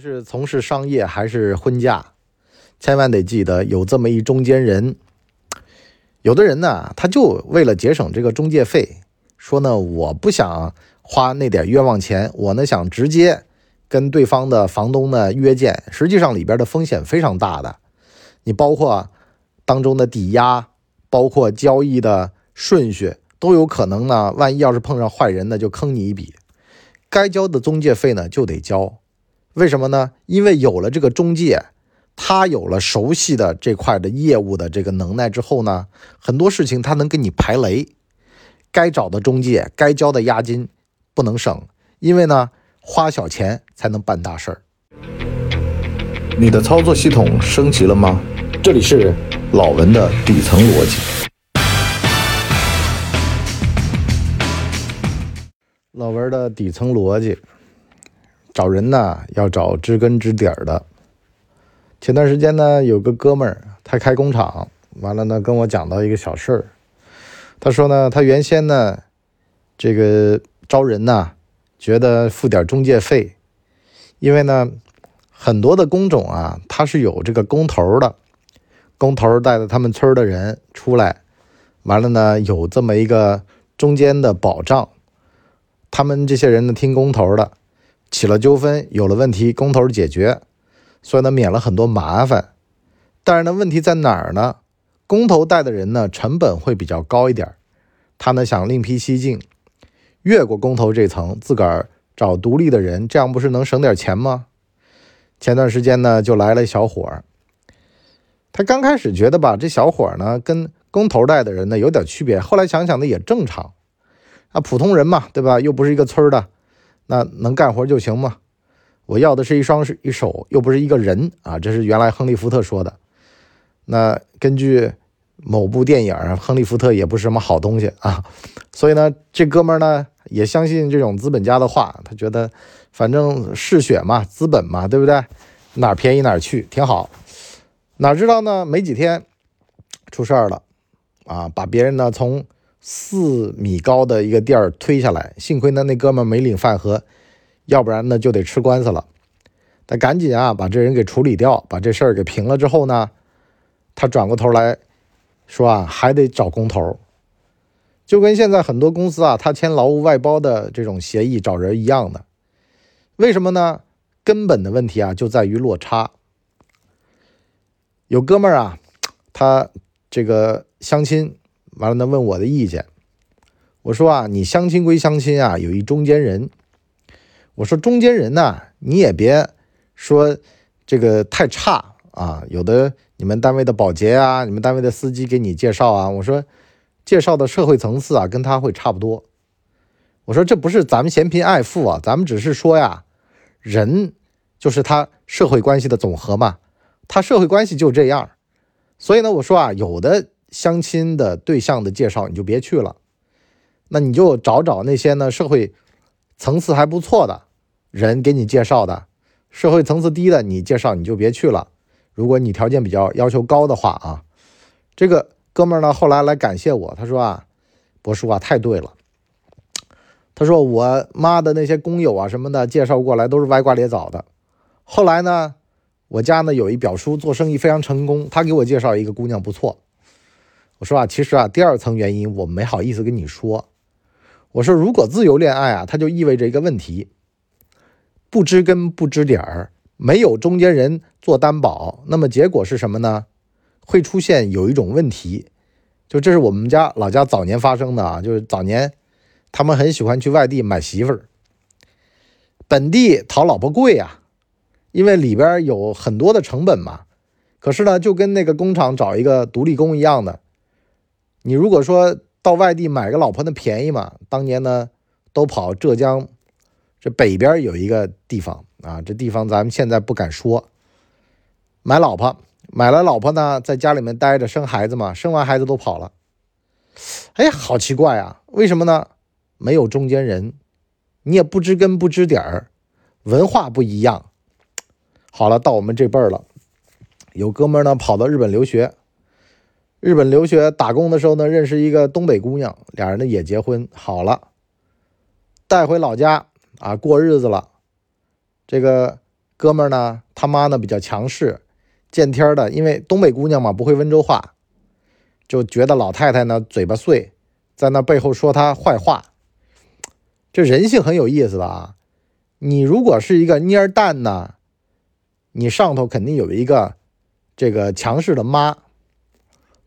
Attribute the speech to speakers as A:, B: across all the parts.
A: 是从事商业还是婚嫁，千万得记得有这么一中间人。有的人呢，他就为了节省这个中介费，说呢，我不想花那点冤枉钱，我呢想直接跟对方的房东呢约见。实际上里边的风险非常大的，你包括当中的抵押，包括交易的顺序，都有可能呢。万一要是碰上坏人呢，就坑你一笔。该交的中介费呢就得交。为什么呢？因为有了这个中介，他有了熟悉的这块的业务的这个能耐之后呢，很多事情他能给你排雷。该找的中介，该交的押金不能省，因为呢，花小钱才能办大事儿。你的操作系统升级了吗？这里是老文的底层逻辑。老文的底层逻辑。找人呢，要找知根知底儿的。前段时间呢，有个哥们儿，他开工厂，完了呢，跟我讲到一个小事儿。他说呢，他原先呢，这个招人呢，觉得付点中介费，因为呢，很多的工种啊，他是有这个工头的，工头带着他们村的人出来，完了呢，有这么一个中间的保障，他们这些人呢，听工头的。起了纠纷，有了问题，工头解决，所以呢免了很多麻烦。但是呢，问题在哪儿呢？工头带的人呢，成本会比较高一点。他呢想另辟蹊径，越过工头这层，自个儿找独立的人，这样不是能省点钱吗？前段时间呢，就来了一小伙儿。他刚开始觉得吧，这小伙儿呢跟工头带的人呢有点区别，后来想想呢也正常。啊，普通人嘛，对吧？又不是一个村的。那能干活就行吗？我要的是一双一手，又不是一个人啊！这是原来亨利·福特说的。那根据某部电影，亨利·福特也不是什么好东西啊。所以呢，这哥们呢也相信这种资本家的话，他觉得反正嗜血嘛，资本嘛，对不对？哪便宜哪儿去，挺好。哪知道呢？没几天出事儿了啊！把别人呢从。四米高的一个垫儿推下来，幸亏呢那哥们没领饭盒，要不然呢就得吃官司了。他赶紧啊把这人给处理掉，把这事儿给平了之后呢，他转过头来说啊还得找工头，就跟现在很多公司啊他签劳务外包的这种协议找人一样的。为什么呢？根本的问题啊就在于落差。有哥们儿啊，他这个相亲。完了呢，问我的意见。我说啊，你相亲归相亲啊，有一中间人。我说中间人呢，你也别说这个太差啊。有的你们单位的保洁啊，你们单位的司机给你介绍啊，我说介绍的社会层次啊，跟他会差不多。我说这不是咱们嫌贫爱富啊，咱们只是说呀，人就是他社会关系的总和嘛，他社会关系就这样。所以呢，我说啊，有的。相亲的对象的介绍你就别去了，那你就找找那些呢社会层次还不错的人给你介绍的，社会层次低的你介绍你就别去了。如果你条件比较要求高的话啊，这个哥们呢后来来感谢我，他说啊，博叔啊太对了，他说我妈的那些工友啊什么的介绍过来都是歪瓜裂枣的，后来呢我家呢有一表叔做生意非常成功，他给我介绍一个姑娘不错。我说啊，其实啊，第二层原因我没好意思跟你说。我说，如果自由恋爱啊，它就意味着一个问题：不知根不知底儿，没有中间人做担保。那么结果是什么呢？会出现有一种问题，就这是我们家老家早年发生的啊，就是早年他们很喜欢去外地买媳妇儿，本地讨老婆贵啊，因为里边有很多的成本嘛。可是呢，就跟那个工厂找一个独立工一样的。你如果说到外地买个老婆，那便宜嘛？当年呢，都跑浙江这北边有一个地方啊，这地方咱们现在不敢说。买老婆，买了老婆呢，在家里面待着生孩子嘛，生完孩子都跑了。哎，好奇怪啊，为什么呢？没有中间人，你也不知根不知底儿，文化不一样。好了，到我们这辈儿了，有哥们呢跑到日本留学。日本留学打工的时候呢，认识一个东北姑娘，俩人呢也结婚好了，带回老家啊过日子了。这个哥们儿呢，他妈呢比较强势，见天的，因为东北姑娘嘛不会温州话，就觉得老太太呢嘴巴碎，在那背后说她坏话。这人性很有意思的啊！你如果是一个蔫儿蛋呢，你上头肯定有一个这个强势的妈，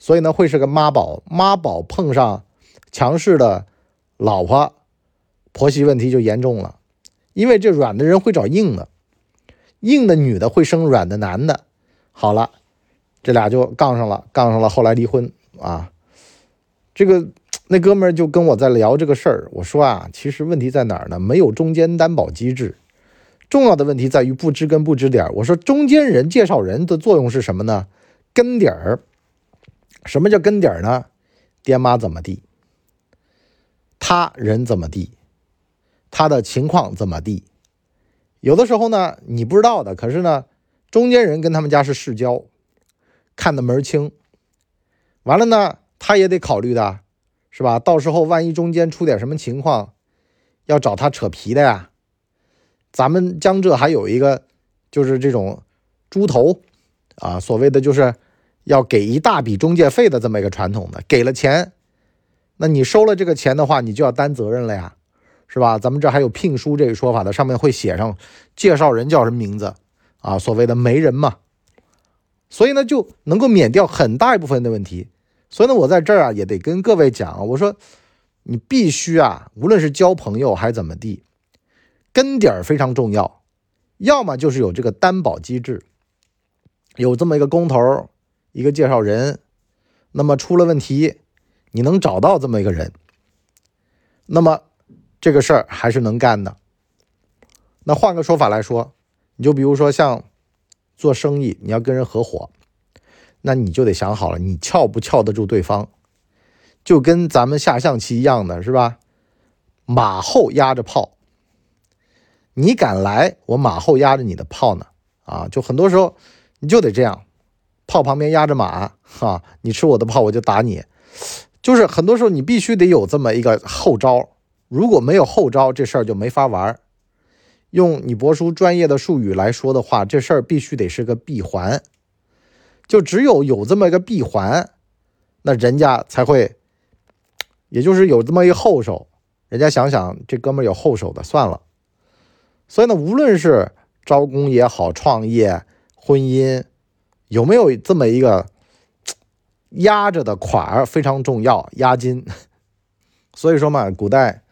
A: 所以呢会是个妈宝。妈宝碰上强势的老婆，婆媳问题就严重了。因为这软的人会找硬的，硬的女的会生软的男的。好了，这俩就杠上了，杠上了，后来离婚啊。这个。那哥们儿就跟我在聊这个事儿，我说啊，其实问题在哪儿呢？没有中间担保机制，重要的问题在于不知根不知底儿。我说中间人介绍人的作用是什么呢？根底儿。什么叫根底儿呢？爹妈怎么地？他人怎么地？他的情况怎么地？有的时候呢，你不知道的，可是呢，中间人跟他们家是世交，看得门儿清。完了呢，他也得考虑的。是吧？到时候万一中间出点什么情况，要找他扯皮的呀。咱们江浙还有一个，就是这种猪头啊，所谓的就是要给一大笔中介费的这么一个传统的。给了钱，那你收了这个钱的话，你就要担责任了呀，是吧？咱们这还有聘书这个说法的，上面会写上介绍人叫什么名字啊，所谓的媒人嘛。所以呢，就能够免掉很大一部分的问题。所以呢，我在这儿啊也得跟各位讲，我说你必须啊，无论是交朋友还是怎么地，根底儿非常重要。要么就是有这个担保机制，有这么一个工头，一个介绍人，那么出了问题，你能找到这么一个人，那么这个事儿还是能干的。那换个说法来说，你就比如说像做生意，你要跟人合伙。那你就得想好了，你撬不撬得住对方，就跟咱们下象棋一样的是吧？马后压着炮，你敢来，我马后压着你的炮呢。啊，就很多时候你就得这样，炮旁边压着马，哈，你吃我的炮，我就打你。就是很多时候你必须得有这么一个后招，如果没有后招，这事儿就没法玩。用你博叔专业的术语来说的话，这事儿必须得是个闭环。就只有有这么一个闭环，那人家才会，也就是有这么一个后手，人家想想这哥们儿有后手的，算了。所以呢，无论是招工也好，创业、婚姻，有没有这么一个压着的款儿非常重要，押金。所以说嘛，古代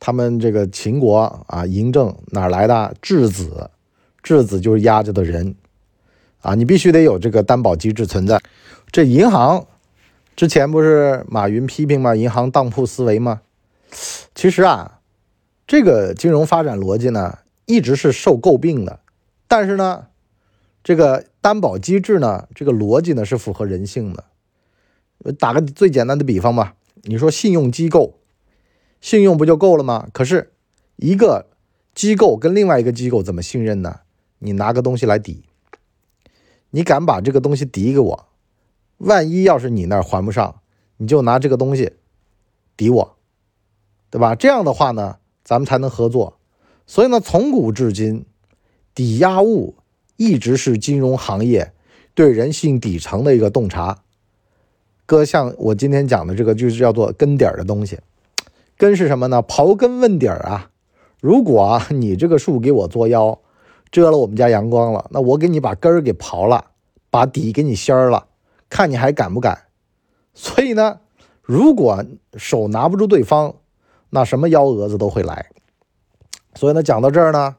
A: 他们这个秦国啊，嬴政哪来的质子？质子就是压着的人。啊，你必须得有这个担保机制存在。这银行之前不是马云批评吗？银行当铺思维吗？其实啊，这个金融发展逻辑呢，一直是受诟病的。但是呢，这个担保机制呢，这个逻辑呢是符合人性的。打个最简单的比方吧，你说信用机构，信用不就够了吗？可是一个机构跟另外一个机构怎么信任呢？你拿个东西来抵。你敢把这个东西抵给我？万一要是你那儿还不上，你就拿这个东西抵我，对吧？这样的话呢，咱们才能合作。所以呢，从古至今，抵押物一直是金融行业对人性底层的一个洞察。哥，像我今天讲的这个，就是叫做根底儿的东西。根是什么呢？刨根问底儿啊！如果你这个树给我作妖。遮了我们家阳光了，那我给你把根儿给刨了，把底给你掀了，看你还敢不敢？所以呢，如果手拿不住对方，那什么幺蛾子都会来。所以呢，讲到这儿呢，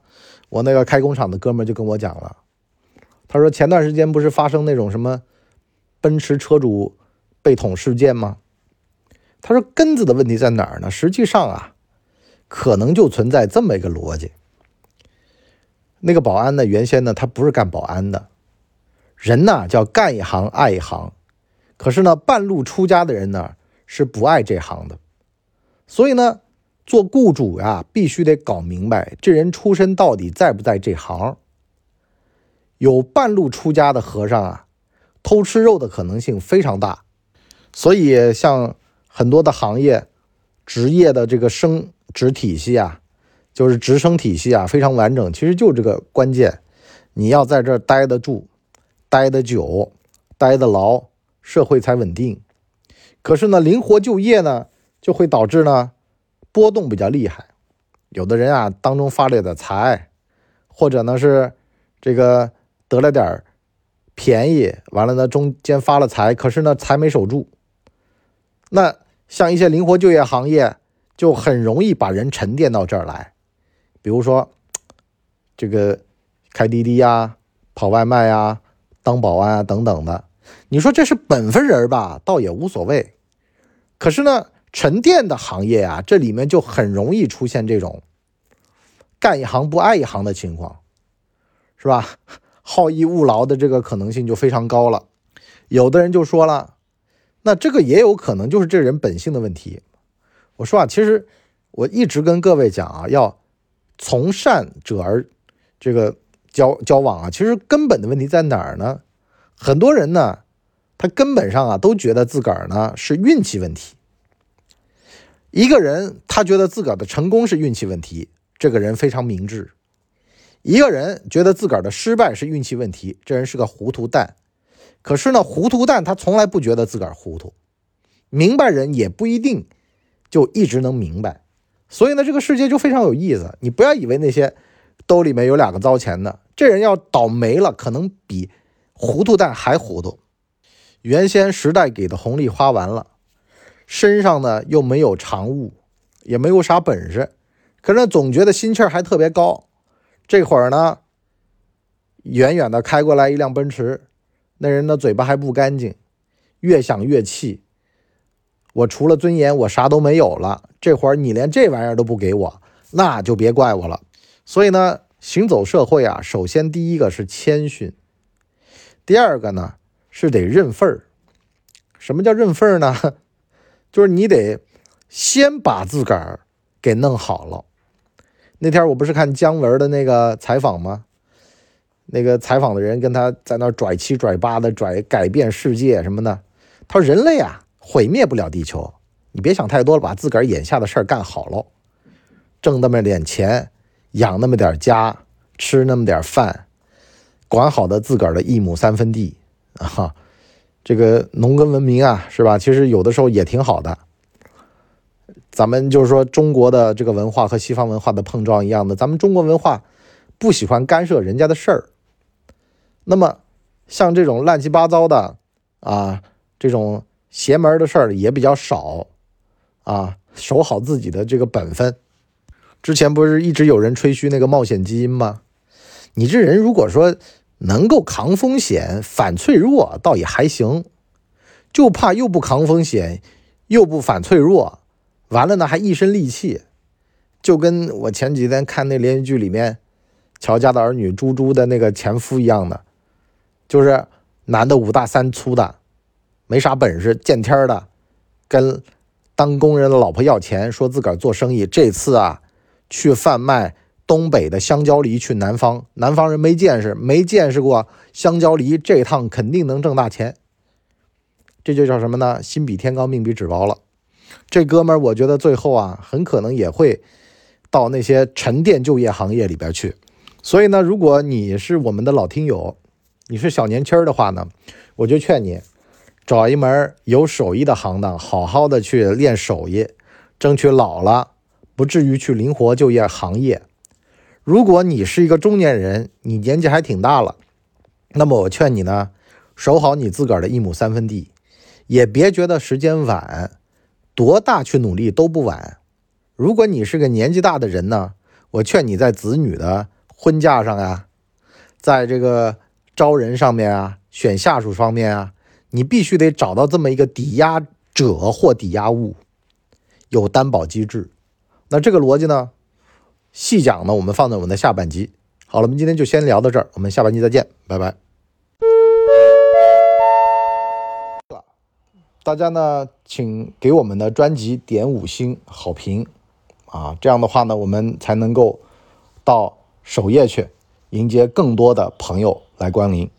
A: 我那个开工厂的哥们就跟我讲了，他说前段时间不是发生那种什么奔驰车主被捅事件吗？他说根子的问题在哪儿呢？实际上啊，可能就存在这么一个逻辑。那个保安呢？原先呢，他不是干保安的，人呢叫干一行爱一行，可是呢，半路出家的人呢是不爱这行的，所以呢，做雇主呀，必须得搞明白这人出身到底在不在这行。有半路出家的和尚啊，偷吃肉的可能性非常大，所以像很多的行业、职业的这个升职体系啊。就是直升体系啊，非常完整。其实就这个关键，你要在这儿待得住、待得久、待得牢，社会才稳定。可是呢，灵活就业呢，就会导致呢波动比较厉害。有的人啊，当中发了点财，或者呢是这个得了点便宜，完了呢中间发了财，可是呢财没守住。那像一些灵活就业行业，就很容易把人沉淀到这儿来。比如说这个开滴滴呀、跑外卖呀、当保安啊等等的。你说这是本分人吧，倒也无所谓。可是呢，沉淀的行业啊，这里面就很容易出现这种干一行不爱一行的情况，是吧？好逸恶劳的这个可能性就非常高了。有的人就说了，那这个也有可能就是这人本性的问题。我说啊，其实我一直跟各位讲啊，要从善者而这个交交往啊，其实根本的问题在哪儿呢？很多人呢，他根本上啊都觉得自个儿呢是运气问题。一个人他觉得自个儿的成功是运气问题，这个人非常明智；一个人觉得自个儿的失败是运气问题，这人是个糊涂蛋。可是呢，糊涂蛋他从来不觉得自个儿糊涂，明白人也不一定就一直能明白。所以呢，这个世界就非常有意思。你不要以为那些兜里面有两个糟钱的，这人要倒霉了，可能比。糊涂蛋还糊涂，原先时代给的红利花完了，身上呢又没有长物，也没有啥本事，可是总觉得心气儿还特别高。这会儿呢，远远的开过来一辆奔驰，那人的嘴巴还不干净，越想越气。我除了尊严，我啥都没有了。这会儿你连这玩意儿都不给我，那就别怪我了。所以呢，行走社会啊，首先第一个是谦逊。第二个呢是得认份儿，什么叫认份儿呢？就是你得先把自个儿给弄好了。那天我不是看姜文的那个采访吗？那个采访的人跟他在那拽七拽八的拽改变世界什么的。他说：“人类啊，毁灭不了地球，你别想太多了，把自个儿眼下的事儿干好喽，挣那么点钱，养那么点家，吃那么点饭。”管好的自个儿的一亩三分地啊，这个农耕文明啊，是吧？其实有的时候也挺好的。咱们就是说，中国的这个文化和西方文化的碰撞一样的，咱们中国文化不喜欢干涉人家的事儿。那么，像这种乱七八糟的啊，这种邪门的事儿也比较少啊。守好自己的这个本分。之前不是一直有人吹嘘那个冒险基因吗？你这人如果说，能够扛风险、反脆弱，倒也还行，就怕又不扛风险，又不反脆弱，完了呢还一身戾气，就跟我前几天看那连续剧里面乔家的儿女猪猪的那个前夫一样的，就是男的五大三粗的，没啥本事，见天的，跟当工人的老婆要钱，说自个儿做生意，这次啊去贩卖。东北的香蕉梨去南方，南方人没见识，没见识过香蕉梨，这趟肯定能挣大钱。这就叫什么呢？心比天高，命比纸薄了。这哥们儿，我觉得最后啊，很可能也会到那些沉淀就业行业里边去。所以呢，如果你是我们的老听友，你是小年轻儿的话呢，我就劝你找一门有手艺的行当，好好的去练手艺，争取老了不至于去灵活就业行业。如果你是一个中年人，你年纪还挺大了，那么我劝你呢，守好你自个儿的一亩三分地，也别觉得时间晚，多大去努力都不晚。如果你是个年纪大的人呢，我劝你在子女的婚嫁上呀，在这个招人上面啊，选下属方面啊，你必须得找到这么一个抵押者或抵押物，有担保机制。那这个逻辑呢？细讲呢，我们放在我们的下半集。好了，我们今天就先聊到这儿，我们下半集再见，拜拜。大家呢，请给我们的专辑点五星好评啊，这样的话呢，我们才能够到首页去迎接更多的朋友来光临。